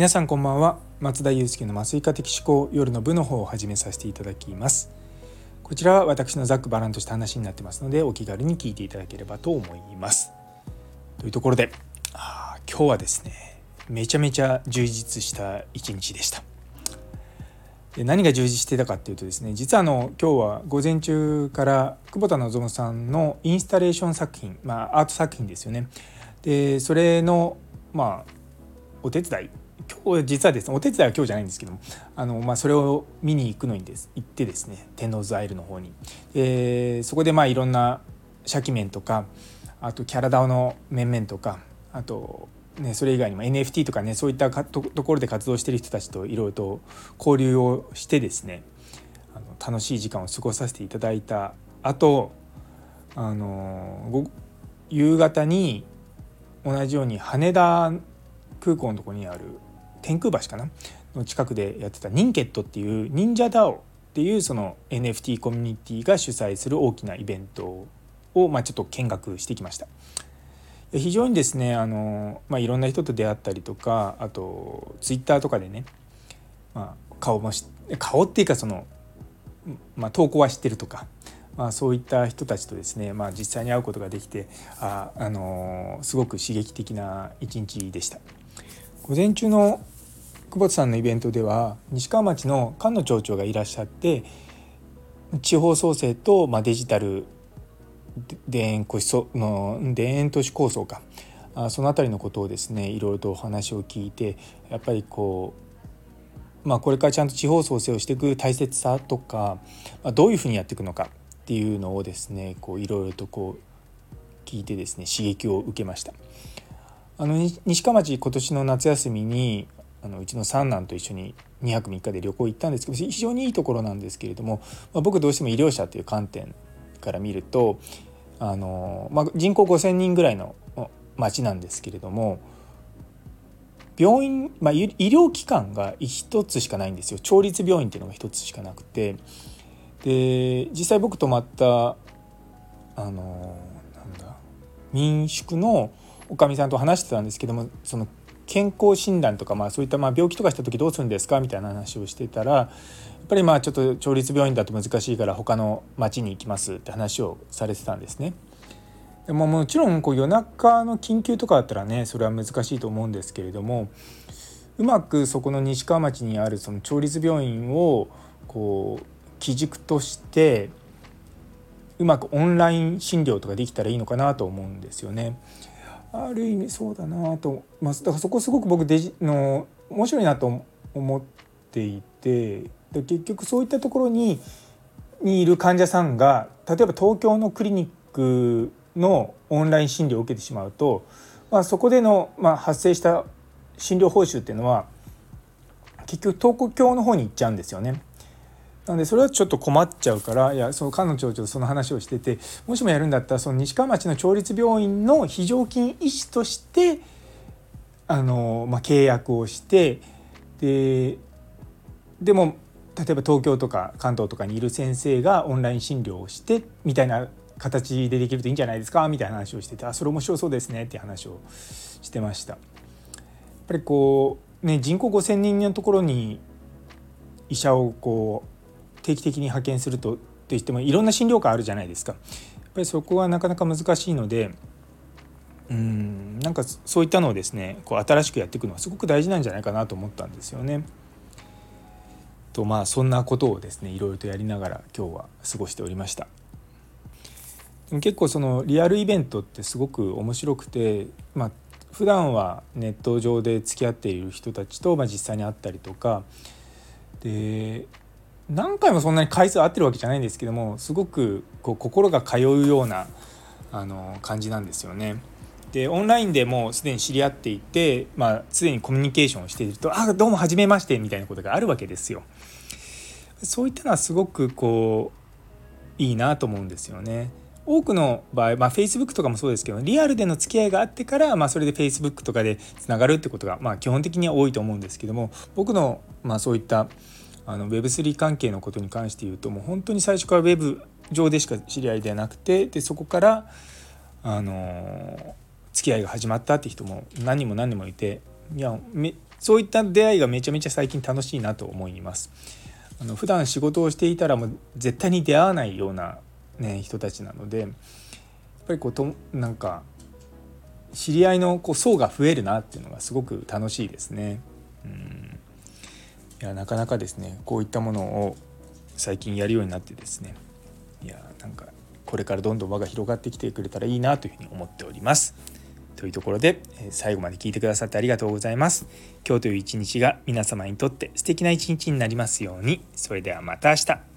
皆さんこんばんは。松田祐介の麻酔科的思考夜の部の方を始めさせていただきます。こちらは私のざっくばらんとした話になってますのでお気軽に聞いていただければと思います。というところであ今日はですねめちゃめちゃ充実した一日でした。で何が充実してたかっていうとですね実はあの今日は午前中から久保田望さんのインスタレーション作品まあアート作品ですよね。でそれのまあお手伝い今日実はですねお手伝いは今日じゃないんですけどもあの、まあ、それを見に行くのにです行ってですね天王洲アイルの方に、えー、そこでまあいろんな写記面とかあとキャラダオの面々とかあと、ね、それ以外にも NFT とかねそういったところで活動してる人たちといろいろと交流をしてですねあの楽しい時間を過ごさせていただいた。後あの夕方に同じように羽田空港のとこにある天空橋かな？の近くでやってたニンケットっていう忍者ダオっていうその NFT コミュニティが主催する大きなイベントをまあちょっと見学してきました。非常にですねあの、まあ、いろんな人と出会ったりとかあとツイッターとかでね、まあ、顔も顔っていうかその、まあ、投稿は知ってるとか、まあ、そういった人たちとですね、まあ、実際に会うことができてあ、あのすごく刺激的な一日でした。午前中の久保田さんのイベントでは西川町の菅野町長がいらっしゃって地方創生と、まあ、デジタル田園都市の田園都市構想かあその辺りのことをですねいろいろとお話を聞いてやっぱりこう、まあ、これからちゃんと地方創生をしていく大切さとか、まあ、どういうふうにやっていくのかっていうのをですねこういろいろとこう聞いてですね刺激を受けました。あの西川町今年の夏休みにあのうちの三男と一緒に2泊3日で旅行行ったんですけど非常にいいところなんですけれども、まあ、僕どうしても医療者という観点から見るとあの、まあ、人口5,000人ぐらいの町なんですけれども病院、まあ、医療機関が1つしかないんですよ。町立病院っていうのが1つしかなくて。で実際僕泊まったあのなんだ民宿のおかみさんと話してたんですけどもその健康診断とか、まあ、そういったまあ病気とかした時どうするんですかみたいな話をしてたらやっぱりまあちょっと町立病院だと難しいから他の町に行きますって話をされてたんですね。でももちろんこう夜中の緊急とかだったらねそれは難しいと思うんですけれどもうまくそこの西川町にあるその町立病院をこう基軸としてうまくオンライン診療とかできたらいいのかなと思うんですよね。ある意味そうだなと、まあ、だからそこすごく僕デジの面白いなと思っていてで結局そういったところににいる患者さんが例えば東京のクリニックのオンライン診療を受けてしまうと、まあ、そこでの、まあ、発生した診療報酬っていうのは結局東京の方に行っちゃうんですよね。なのでそれはちょっと困っちゃうからいやその菅野町長とその話をしててもしもやるんだったらその西川町の町立病院の非常勤医師としてあの、まあ、契約をしてででも例えば東京とか関東とかにいる先生がオンライン診療をしてみたいな形でできるといいんじゃないですかみたいな話をしててあそれ面白そうですねって話をしてました。やっぱりこうね人口5,000人のところに医者をこう定期的に派遣するとといってもいろんな診療科あるじゃないですか。やっぱりそこはなかなか難しいのでうんなんかそういったのをですねこう新しくやっていくのはすごく大事なんじゃないかなと思ったんですよね。とまあそんなことをですねいろいろとやりながら今日は過ごしておりました。結構そのリアルイベントってすごく面白くて、まあ普段はネット上で付き合っている人たちとまあ実際に会ったりとかで何回もそんなに回数合ってるわけじゃないんですけどもすごくこう心が通うようなあの感じなんですよね。でオンラインでもうすでに知り合っていて、まあ、すでにコミュニケーションをしていると「あどうも初めまして」みたいなことがあるわけですよ。そういったのはすごくこういいなと思うんですよね。多くの場合、まあ、Facebook とかもそうですけどリアルでの付き合いがあってから、まあ、それで Facebook とかでつながるってことが、まあ、基本的には多いと思うんですけども僕の、まあ、そういったあの Web3 関係のことに関して言うともう本当に最初から Web 上でしか知り合いではなくてでそこからあの付き合いが始まったって人も何人も何人もいていやそういった出会いがめちゃめちゃ最近楽しいなと思います。あの普段仕事をしていたらもう絶対に出会わないような、ね、人たちなのでやっぱりこうとなんか知り合いのこう層が増えるなっていうのがすごく楽しいですね。うんいやなかなかですねこういったものを最近やるようになってですねいやなんかこれからどんどん輪が広がってきてくれたらいいなというふうに思っております。というところで最後まで聞いてくださってありがとうございます。今日という一日が皆様にとって素敵な一日になりますように。それではまた明日。